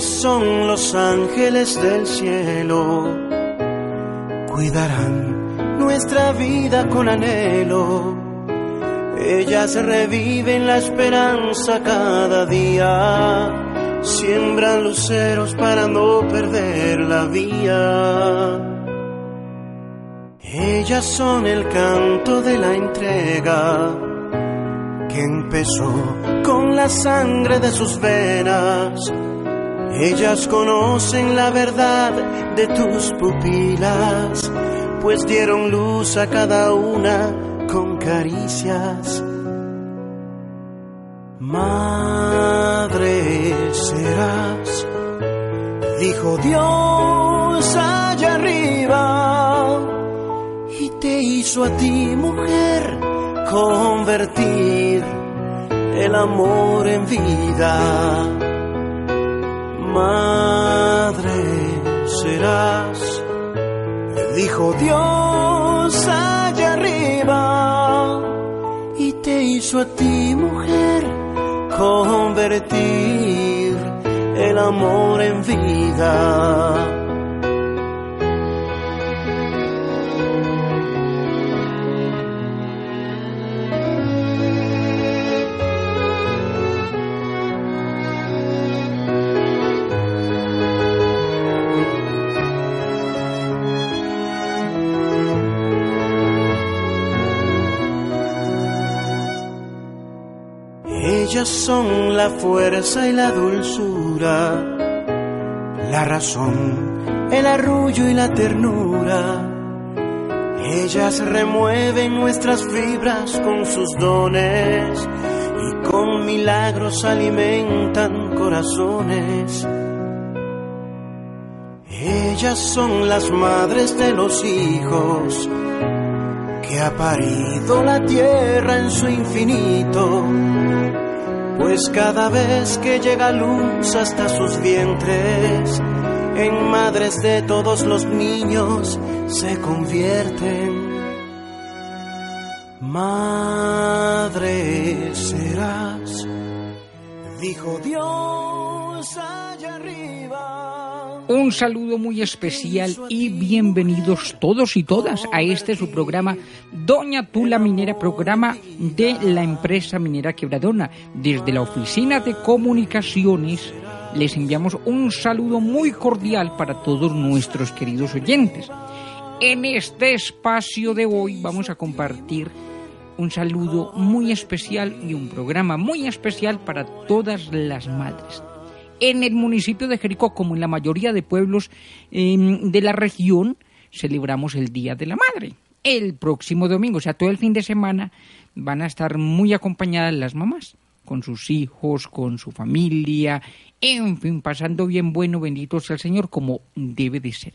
Son los ángeles del cielo, cuidarán nuestra vida con anhelo. Ellas reviven la esperanza cada día, siembran luceros para no perder la vía. Ellas son el canto de la entrega que empezó con la sangre de sus venas. Ellas conocen la verdad de tus pupilas, pues dieron luz a cada una con caricias. Madre serás, dijo Dios allá arriba, y te hizo a ti mujer convertir el amor en vida. Madre serás, dijo Dios allá arriba, y te hizo a ti mujer convertir el amor en vida. Ellas son la fuerza y la dulzura, la razón, el arrullo y la ternura. Ellas remueven nuestras fibras con sus dones y con milagros alimentan corazones. Ellas son las madres de los hijos que ha parido la tierra en su infinito pues cada vez que llega luz hasta sus vientres, en madres de todos los niños se convierten. Madre serás, dijo Dios allá arriba. Un saludo muy especial y bienvenidos todos y todas a este su programa Doña Tula Minera, programa de la empresa minera Quebradona. Desde la oficina de comunicaciones les enviamos un saludo muy cordial para todos nuestros queridos oyentes. En este espacio de hoy vamos a compartir un saludo muy especial y un programa muy especial para todas las madres en el municipio de Jericó, como en la mayoría de pueblos em, de la región, celebramos el Día de la Madre. El próximo domingo, o sea, todo el fin de semana, van a estar muy acompañadas las mamás, con sus hijos, con su familia, en fin, pasando bien bueno, bendito sea el Señor, como debe de ser.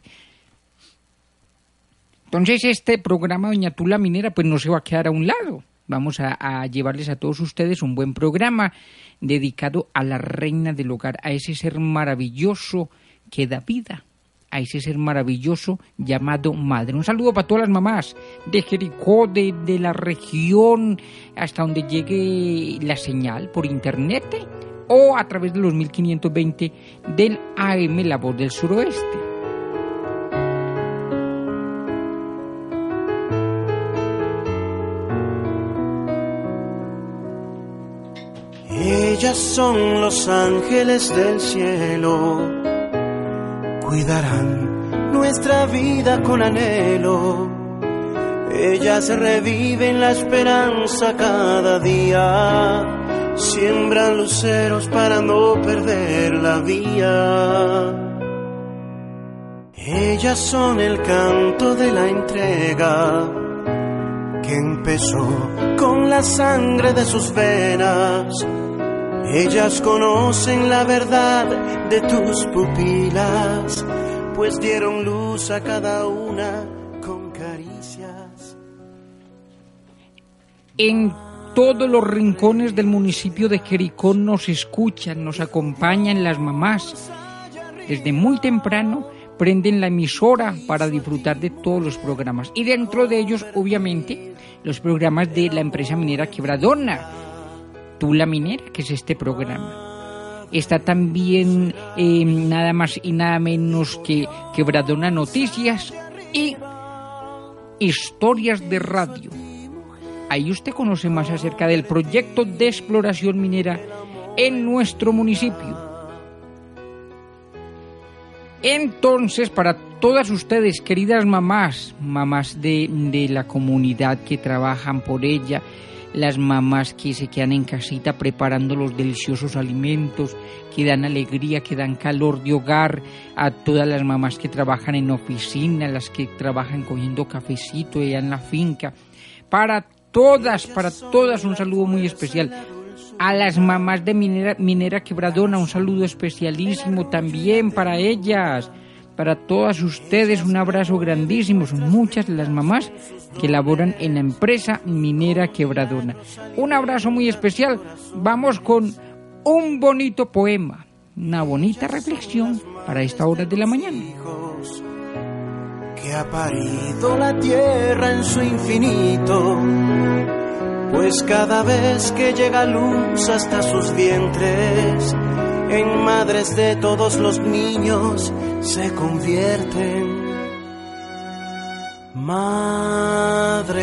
Entonces, este programa, Doña Tula Minera, pues no se va a quedar a un lado. Vamos a, llevarles a todos ustedes un buen programa dedicado a la reina del hogar, a ese ser maravilloso que da vida, a ese ser maravilloso llamado madre. Un saludo para todas las mamás de Jericó, de, de la región, hasta donde llegue la señal por internet o a través de los 1520 del AM La Voz del Suroeste. Ellas son los ángeles del cielo, cuidarán nuestra vida con anhelo. Ellas reviven la esperanza cada día, siembran luceros para no perder la vía. Ellas son el canto de la entrega que empezó con la sangre de sus venas ellas conocen la verdad de tus pupilas, pues dieron luz a cada una con caricias. En todos los rincones del municipio de Jericó nos escuchan, nos acompañan las mamás. Desde muy temprano prenden la emisora para disfrutar de todos los programas. Y dentro de ellos, obviamente, los programas de la empresa minera Quebradona Tula Minera, que es este programa. está también eh, nada más y nada menos que Quebradona Noticias y Historias de Radio. Ahí usted conoce más acerca del proyecto de exploración minera en nuestro municipio. Entonces, para todas ustedes, queridas mamás, mamás de, de, la comunidad que trabajan por ella, las mamás que se quedan en casita preparando los deliciosos alimentos, que dan alegría, que dan calor de hogar, a todas las mamás que trabajan en oficina, las que trabajan cogiendo cafecito allá en la finca, para todas, para todas un saludo muy especial a las mamás de Minera, Minera Quebradona, un saludo especialísimo también para ellas. Para todas ustedes un abrazo grandísimo. Son muchas las mamás que laboran en la empresa Minera Quebradona. Un abrazo muy especial. Vamos con un bonito poema, una bonita reflexión para esta hora de la mañana. Que ha parido la tierra en su infinito pues cada vez que llega luz hasta sus vientres, en madres de todos los niños se convierten. Madre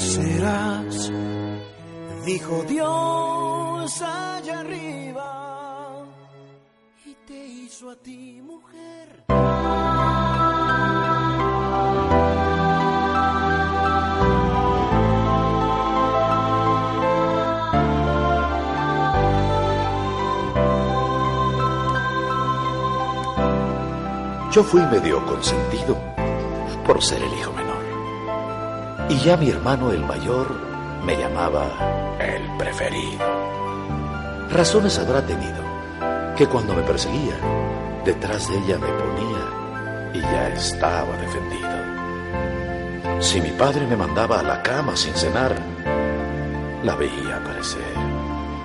serás, dijo Dios allá arriba, y te hizo a ti mujer. Yo fui medio consentido por ser el hijo menor. Y ya mi hermano el mayor me llamaba el preferido. Razones habrá tenido que cuando me perseguía, detrás de ella me ponía y ya estaba defendido. Si mi padre me mandaba a la cama sin cenar, la veía aparecer,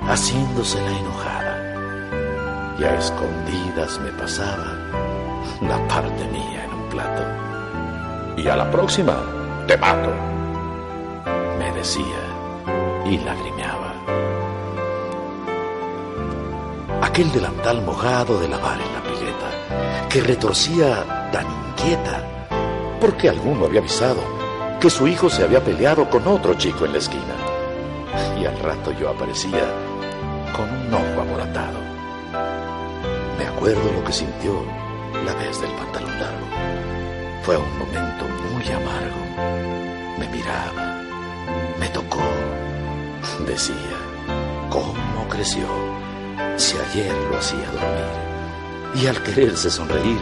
haciéndose la enojada. Y a escondidas me pasaba la parte mía en un plato. Y a la próxima te mato, me decía y lagrimeaba. Aquel delantal mojado de lavar en la pileta, que retorcía tan inquieta, porque alguno había avisado que su hijo se había peleado con otro chico en la esquina. Y al rato yo aparecía con un ojo amoratado. Me acuerdo lo que sintió la vez del pantalón largo. Fue un momento muy amargo. Me miraba, me tocó, decía, ¿cómo creció? Si ayer lo hacía dormir. Y al quererse sonreír,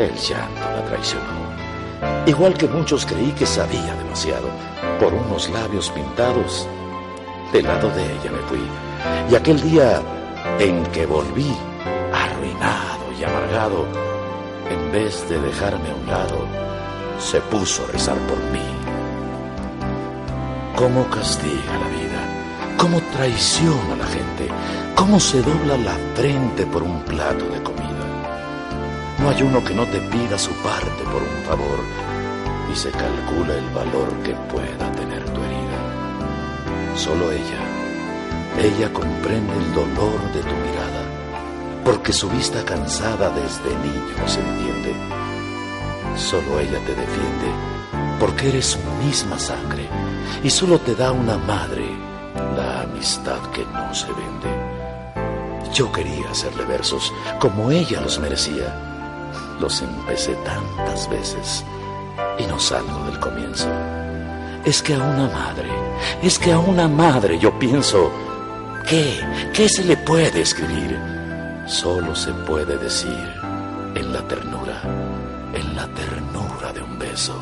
el llanto la traicionó. Igual que muchos creí que sabía demasiado, por unos labios pintados, del lado de ella me fui. Y aquel día en que volví, en vez de dejarme a un lado, se puso a rezar por mí. ¿Cómo castiga la vida? ¿Cómo traiciona a la gente? ¿Cómo se dobla la frente por un plato de comida? No hay uno que no te pida su parte por un favor y se calcula el valor que pueda tener tu herida. Solo ella, ella comprende el dolor de tu mirada porque su vista cansada desde niño se entiende. Solo ella te defiende, porque eres su misma sangre, y solo te da una madre la amistad que no se vende. Yo quería hacerle versos como ella los merecía. Los empecé tantas veces y no salgo del comienzo. Es que a una madre, es que a una madre yo pienso, ¿qué? ¿Qué se le puede escribir? Solo se puede decir en la ternura, en la ternura de un beso.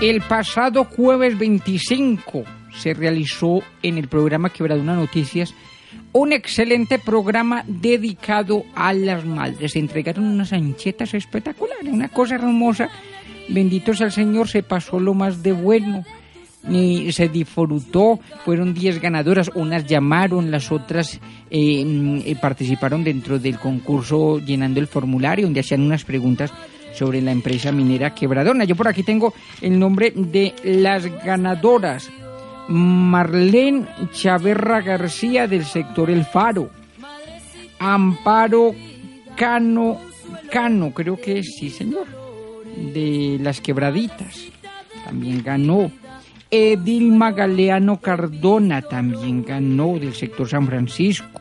El pasado jueves 25 se realizó en el programa Quebraduna Noticias un excelente programa dedicado a las madres. Se entregaron unas anchetas espectaculares, una cosa hermosa bendito sea el Señor, se pasó lo más de bueno. Y se disfrutó, fueron 10 ganadoras, unas llamaron, las otras eh, mm, eh, participaron dentro del concurso llenando el formulario donde hacían unas preguntas sobre la empresa minera Quebradona. Yo por aquí tengo el nombre de las ganadoras. Marlene Chaverra García del sector El Faro. Amparo Cano, Cano, creo que sí, señor, de las quebraditas. También ganó. Edilma Galeano Cardona también ganó del sector San Francisco.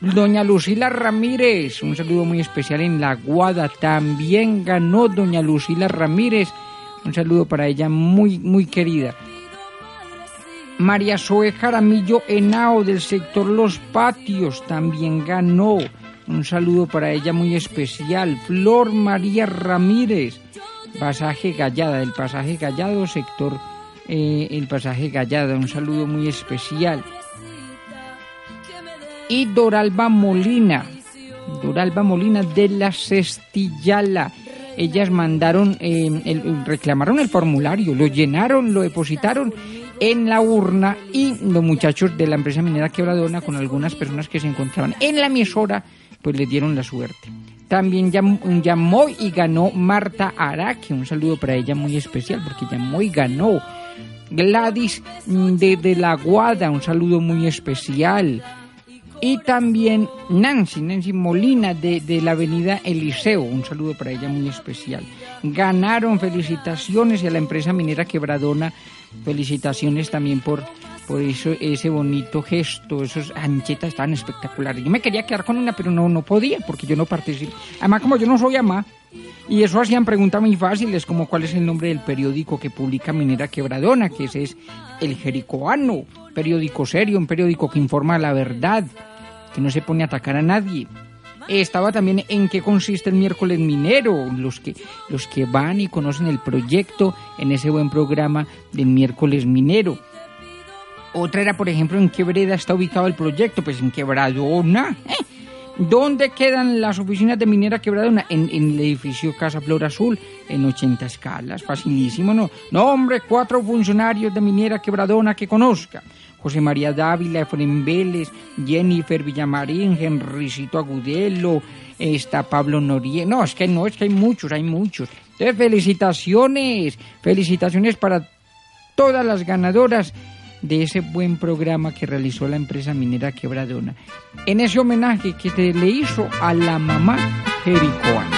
Doña Lucila Ramírez, un saludo muy especial en La Guada, también ganó Doña Lucila Ramírez, un saludo para ella muy, muy querida. María Zoe Jaramillo Henao del sector Los Patios también ganó. Un saludo para ella muy especial. Flor María Ramírez, pasaje Gallada, del pasaje Gallado, sector eh, el pasaje Gallada. Un saludo muy especial. Y Doralba Molina, Doralba Molina de la Cestillala. Ellas mandaron, eh, reclamaron el formulario, lo llenaron, lo depositaron en la urna y los muchachos de la empresa minera Quebradona con algunas personas que se encontraban en la emisora pues le dieron la suerte. También llamó y ganó Marta Araque, un saludo para ella muy especial porque llamó y ganó. Gladys mm, de, de la Guada, un saludo muy especial. Y también Nancy, Nancy Molina de, de, la avenida Eliseo, un saludo para ella muy especial. Ganaron felicitaciones y a la empresa minera Quebradona felicitaciones también por, por eso, ese bonito gesto, esos anchetas tan espectaculares. Yo me quería quedar con una, pero no, no podía, porque yo no participé. Además, como yo no soy ama, y eso hacían preguntas muy fáciles, como cuál es el nombre del periódico que publica Minera Quebradona, que ese es El Jericoano, periódico serio, un periódico que informa la verdad, que no se pone a atacar a nadie estaba también en qué consiste el miércoles minero, los que, los que van y conocen el proyecto en ese buen programa del miércoles minero. Otra era, por ejemplo, en qué vereda está ubicado el proyecto, pues en Quebradona. ¿eh? ¿Dónde quedan las oficinas de Minera Quebradona? En, el edificio Casa Flor Azul, en 80 escalas. Facilísimo, ¿no? No, hombre, cuatro funcionarios de Minera Quebradona que conozca. José María Dávila, Efraín Vélez, Jennifer Villamarín, Henricito Agudelo, está Pablo Noriega. No, es que no, es que hay muchos, hay muchos. Felicitaciones, felicitaciones para todas las ganadoras de ese buen programa que realizó la empresa minera Quebradona. En ese homenaje que se le hizo a la mamá Jericoana.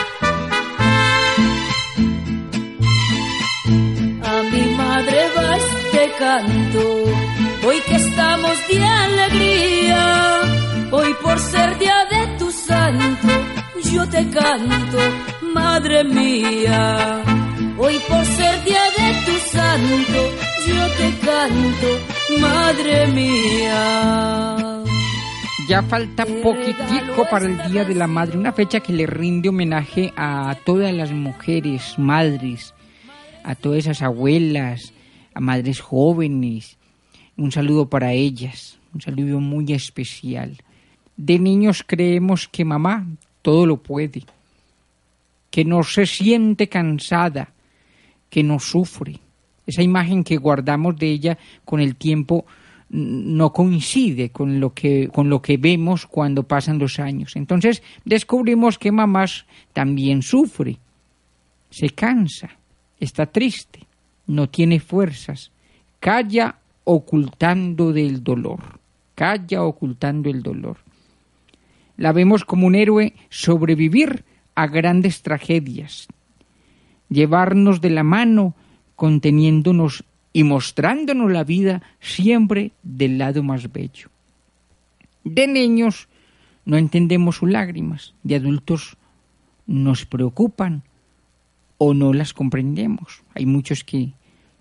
A mi madre va este canto hoy que estamos de alegría, hoy por ser día de tu santo, yo te canto, madre mía. Hoy por ser día de tu santo, yo te canto, madre mía. Ya falta poquitico para el Día de la Madre, una fecha que le rinde homenaje a todas las mujeres, madres, a todas esas abuelas, a madres jóvenes, un saludo para ellas, un saludo muy especial. De niños creemos que mamá todo lo puede, que no se siente cansada, que no sufre. Esa imagen que guardamos de ella con el tiempo no coincide con lo que con lo que vemos cuando pasan los años. Entonces descubrimos que mamá también sufre, se cansa, está triste, no tiene fuerzas, calla ocultando del dolor, calla ocultando el dolor. La vemos como un héroe sobrevivir a grandes tragedias, llevarnos de la mano, conteniéndonos y mostrándonos la vida siempre del lado más bello. De niños no entendemos sus lágrimas, de adultos nos preocupan o no las comprendemos. Hay muchos que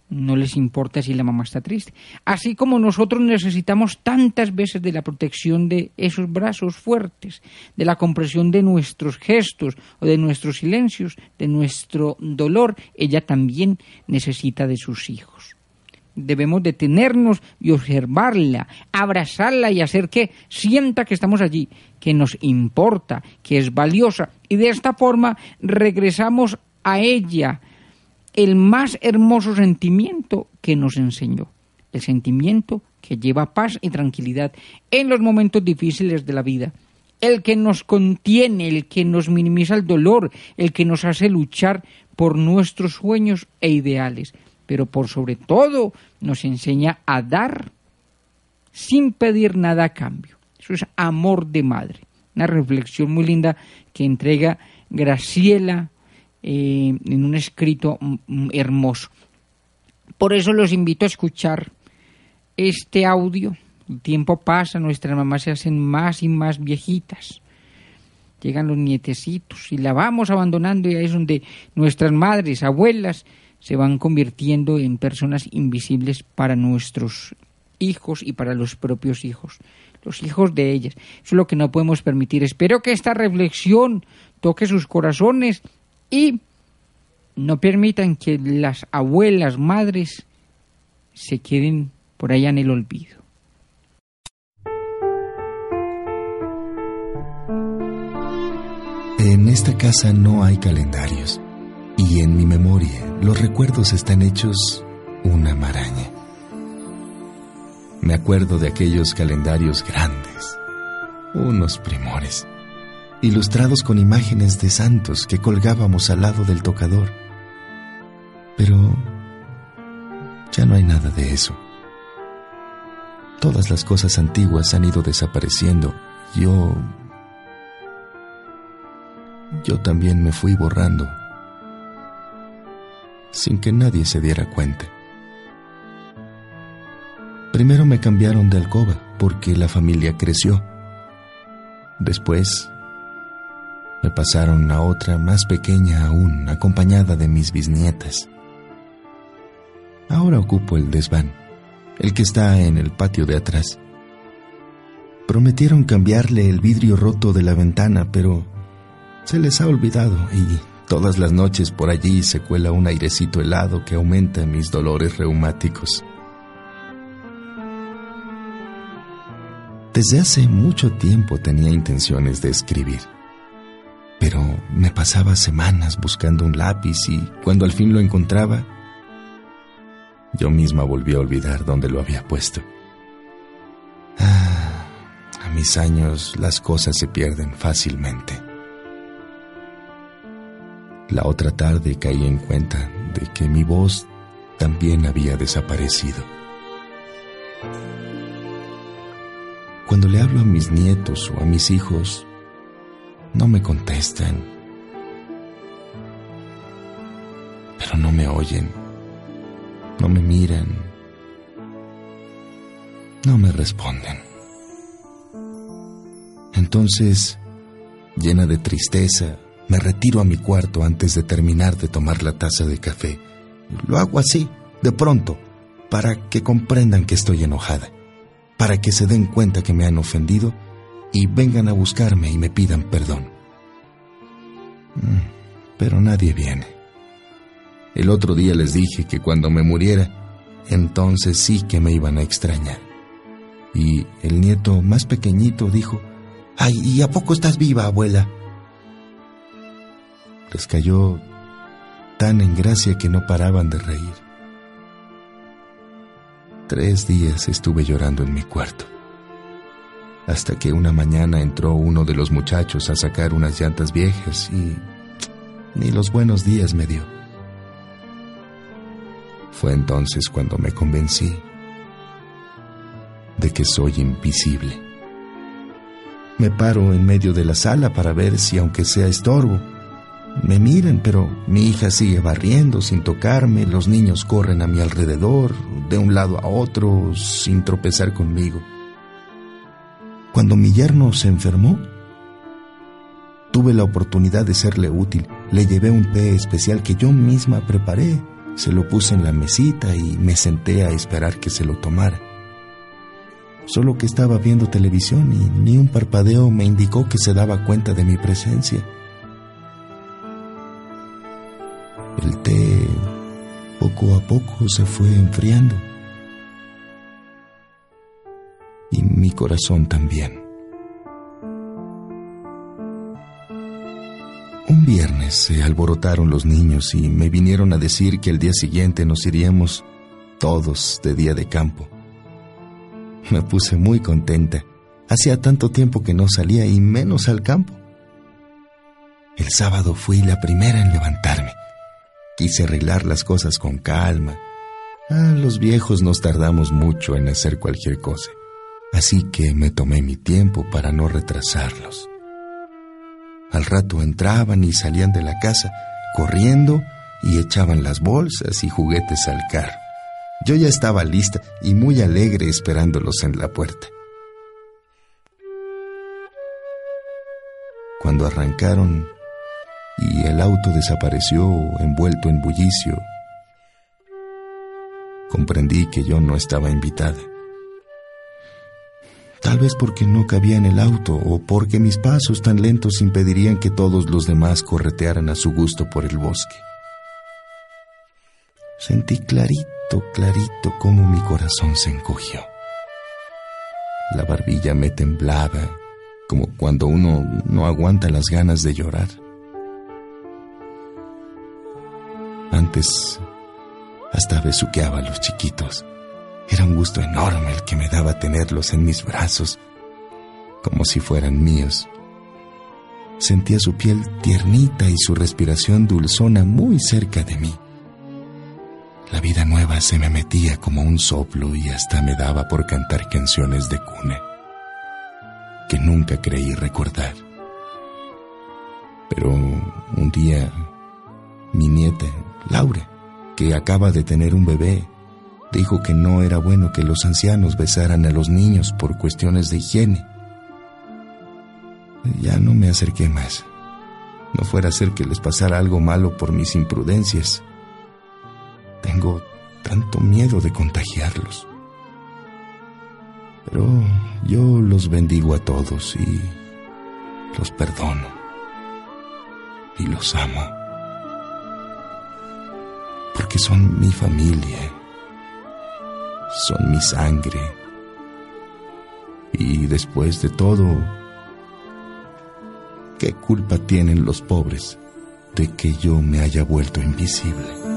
no les importa si la mamá está triste. Así como nosotros necesitamos tantas veces de la protección de esos brazos fuertes, de la compresión de nuestros gestos o de nuestros silencios, de nuestro dolor, ella también necesita de sus hijos. Debemos detenernos y observarla, abrazarla y hacer que sienta que estamos allí, que nos importa, que es valiosa. Y de esta forma regresamos a ella, el más hermoso sentimiento que nos enseñó, el sentimiento que lleva paz y tranquilidad en los momentos difíciles de la vida, el que nos contiene, el que nos minimiza el dolor, el que nos hace luchar por nuestros sueños e ideales, pero por sobre todo nos enseña a dar sin pedir nada a cambio. Eso es amor de madre. Una reflexión muy linda que entrega Graciela eh, en un escrito hermoso. Por eso los invito a escuchar este audio. El tiempo pasa, nuestras mamás se hacen más y más viejitas. Llegan los nietecitos y la vamos abandonando y ahí es donde nuestras madres, abuelas, se van convirtiendo en personas invisibles para nuestros hijos y para los propios hijos, los hijos de ellas. Eso es lo que no podemos permitir. Espero que esta reflexión toque sus corazones y no permitan que las abuelas, madres, se queden por allá en el olvido. En esta casa no hay calendarios y en mi memoria los recuerdos están hechos una maraña. Me acuerdo de aquellos calendarios grandes, unos primores, ilustrados con imágenes de santos que colgábamos al lado del tocador. Pero ya no hay nada de eso. Todas las cosas antiguas han ido desapareciendo. Yo... Yo también me fui borrando, sin que nadie se diera cuenta. Primero me cambiaron de alcoba porque la familia creció. Después me pasaron a otra más pequeña aún, acompañada de mis bisnietas. Ahora ocupo el desván, el que está en el patio de atrás. Prometieron cambiarle el vidrio roto de la ventana, pero se les ha olvidado y todas las noches por allí se cuela un airecito helado que aumenta mis dolores reumáticos. Desde hace mucho tiempo tenía intenciones de escribir, pero me pasaba semanas buscando un lápiz y cuando al fin lo encontraba, yo misma volví a olvidar dónde lo había puesto. Ah, a mis años las cosas se pierden fácilmente. La otra tarde caí en cuenta de que mi voz también había desaparecido. Cuando le hablo a mis nietos o a mis hijos, no me contestan, pero no me oyen, no me miran, no me responden. Entonces, llena de tristeza, me retiro a mi cuarto antes de terminar de tomar la taza de café. Lo hago así, de pronto, para que comprendan que estoy enojada para que se den cuenta que me han ofendido y vengan a buscarme y me pidan perdón. Mm, pero nadie viene. El otro día les dije que cuando me muriera, entonces sí que me iban a extrañar. Y el nieto más pequeñito dijo, ¡Ay, ¿y a poco estás viva, abuela? Les cayó tan en gracia que no paraban de reír. Tres días estuve llorando en mi cuarto, hasta que una mañana entró uno de los muchachos a sacar unas llantas viejas y ni los buenos días me dio. Fue entonces cuando me convencí de que soy invisible. Me paro en medio de la sala para ver si aunque sea estorbo, me miran, pero mi hija sigue barriendo sin tocarme, los niños corren a mi alrededor, de un lado a otro, sin tropezar conmigo. Cuando mi yerno se enfermó, tuve la oportunidad de serle útil. Le llevé un té especial que yo misma preparé, se lo puse en la mesita y me senté a esperar que se lo tomara. Solo que estaba viendo televisión y ni un parpadeo me indicó que se daba cuenta de mi presencia. El té poco a poco se fue enfriando. Mi corazón también. Un viernes se alborotaron los niños y me vinieron a decir que el día siguiente nos iríamos todos de día de campo. Me puse muy contenta Hacía tanto tiempo que no salía y menos al campo. El sábado fui la primera en levantarme. Quise arreglar las cosas con calma. Ah, los viejos nos tardamos mucho en hacer cualquier cosa. Así que me tomé mi tiempo para no retrasarlos. Al rato entraban y salían de la casa, corriendo y echaban las bolsas y juguetes al carro. Yo ya estaba lista y muy alegre esperándolos en la puerta. Cuando arrancaron y el auto desapareció envuelto en bullicio, comprendí que yo no estaba invitada. Tal vez porque no cabía en el auto o porque mis pasos tan lentos impedirían que todos los demás corretearan a su gusto por el bosque. Sentí clarito, clarito cómo mi corazón se encogió. La barbilla me temblaba, como cuando uno no aguanta las ganas de llorar. Antes hasta besuqueaba a los chiquitos. Era un gusto enorme el que me daba tenerlos en mis brazos, como si fueran míos. Sentía su piel tiernita y su respiración dulzona muy cerca de mí. La vida nueva se me metía como un soplo y hasta me daba por cantar canciones de cuna que nunca creí recordar. Pero un día mi nieta, Laura, que acaba de tener un bebé, dijo que no era bueno que los ancianos besaran a los niños por cuestiones de higiene. Ya no me acerqué más. No fuera a ser que les pasara algo malo por mis imprudencias. Tengo tanto miedo de contagiarlos. Pero yo los bendigo a todos y los perdono y los amo. Porque son mi familia, son mi sangre. Y después de todo, ¿qué culpa tienen los pobres de que yo me haya vuelto invisible?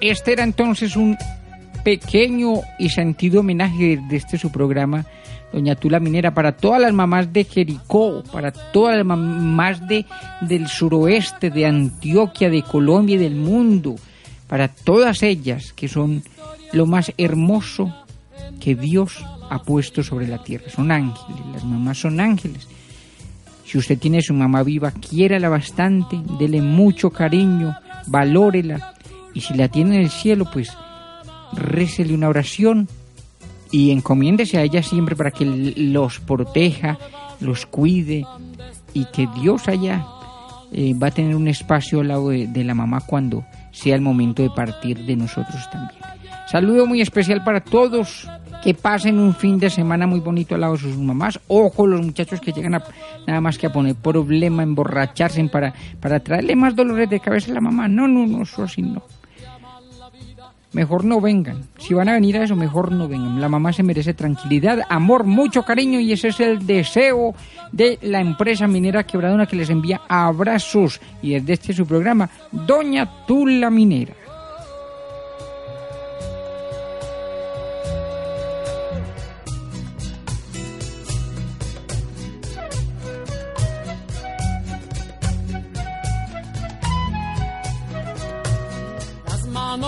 Este era entonces un pequeño y sentido homenaje de este su programa, Doña Tula Minera, para todas las mamás de Jericó, para todas las mamás de, del suroeste, de Antioquia, de Colombia y del mundo, para todas ellas que son lo más hermoso que Dios ha puesto sobre la tierra. Son ángeles, las mamás son ángeles. Si usted tiene su mamá viva, quiérala bastante, dele mucho cariño, valórela y si la tiene en el cielo, pues récele una oración y encomiéndese a ella siempre para que los proteja, los cuide y que Dios allá eh, va a tener un espacio al lado de, la mamá cuando sea el momento de partir de nosotros también. Saludo muy especial para todos que pasen un fin de semana muy bonito al lado de sus mamás. Ojo, los muchachos que llegan a, nada más que a poner problema, emborracharse para, para traerle más dolores de cabeza a la mamá. No, no, no, eso sí no mejor no vengan. Si van a venir a eso, mejor no vengan. La mamá se merece tranquilidad, amor, mucho cariño y ese es el deseo de la empresa minera Quebradona que les envía abrazos y desde este su programa, Doña Tula Minera.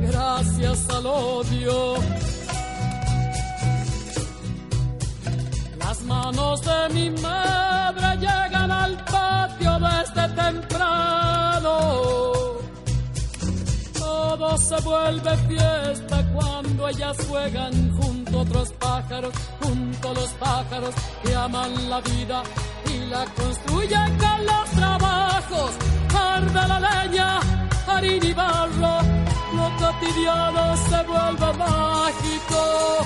gracias al odio? Las manos de mi madre llegan al patio desde temprano. Todo se vuelve fiesta cuando ellas juegan junto a otros pájaros, junto a los pájaros que aman la vida y la construye con los trabajos. Cotidiano se vuelve mágico,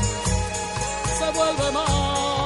se vuelve mágico.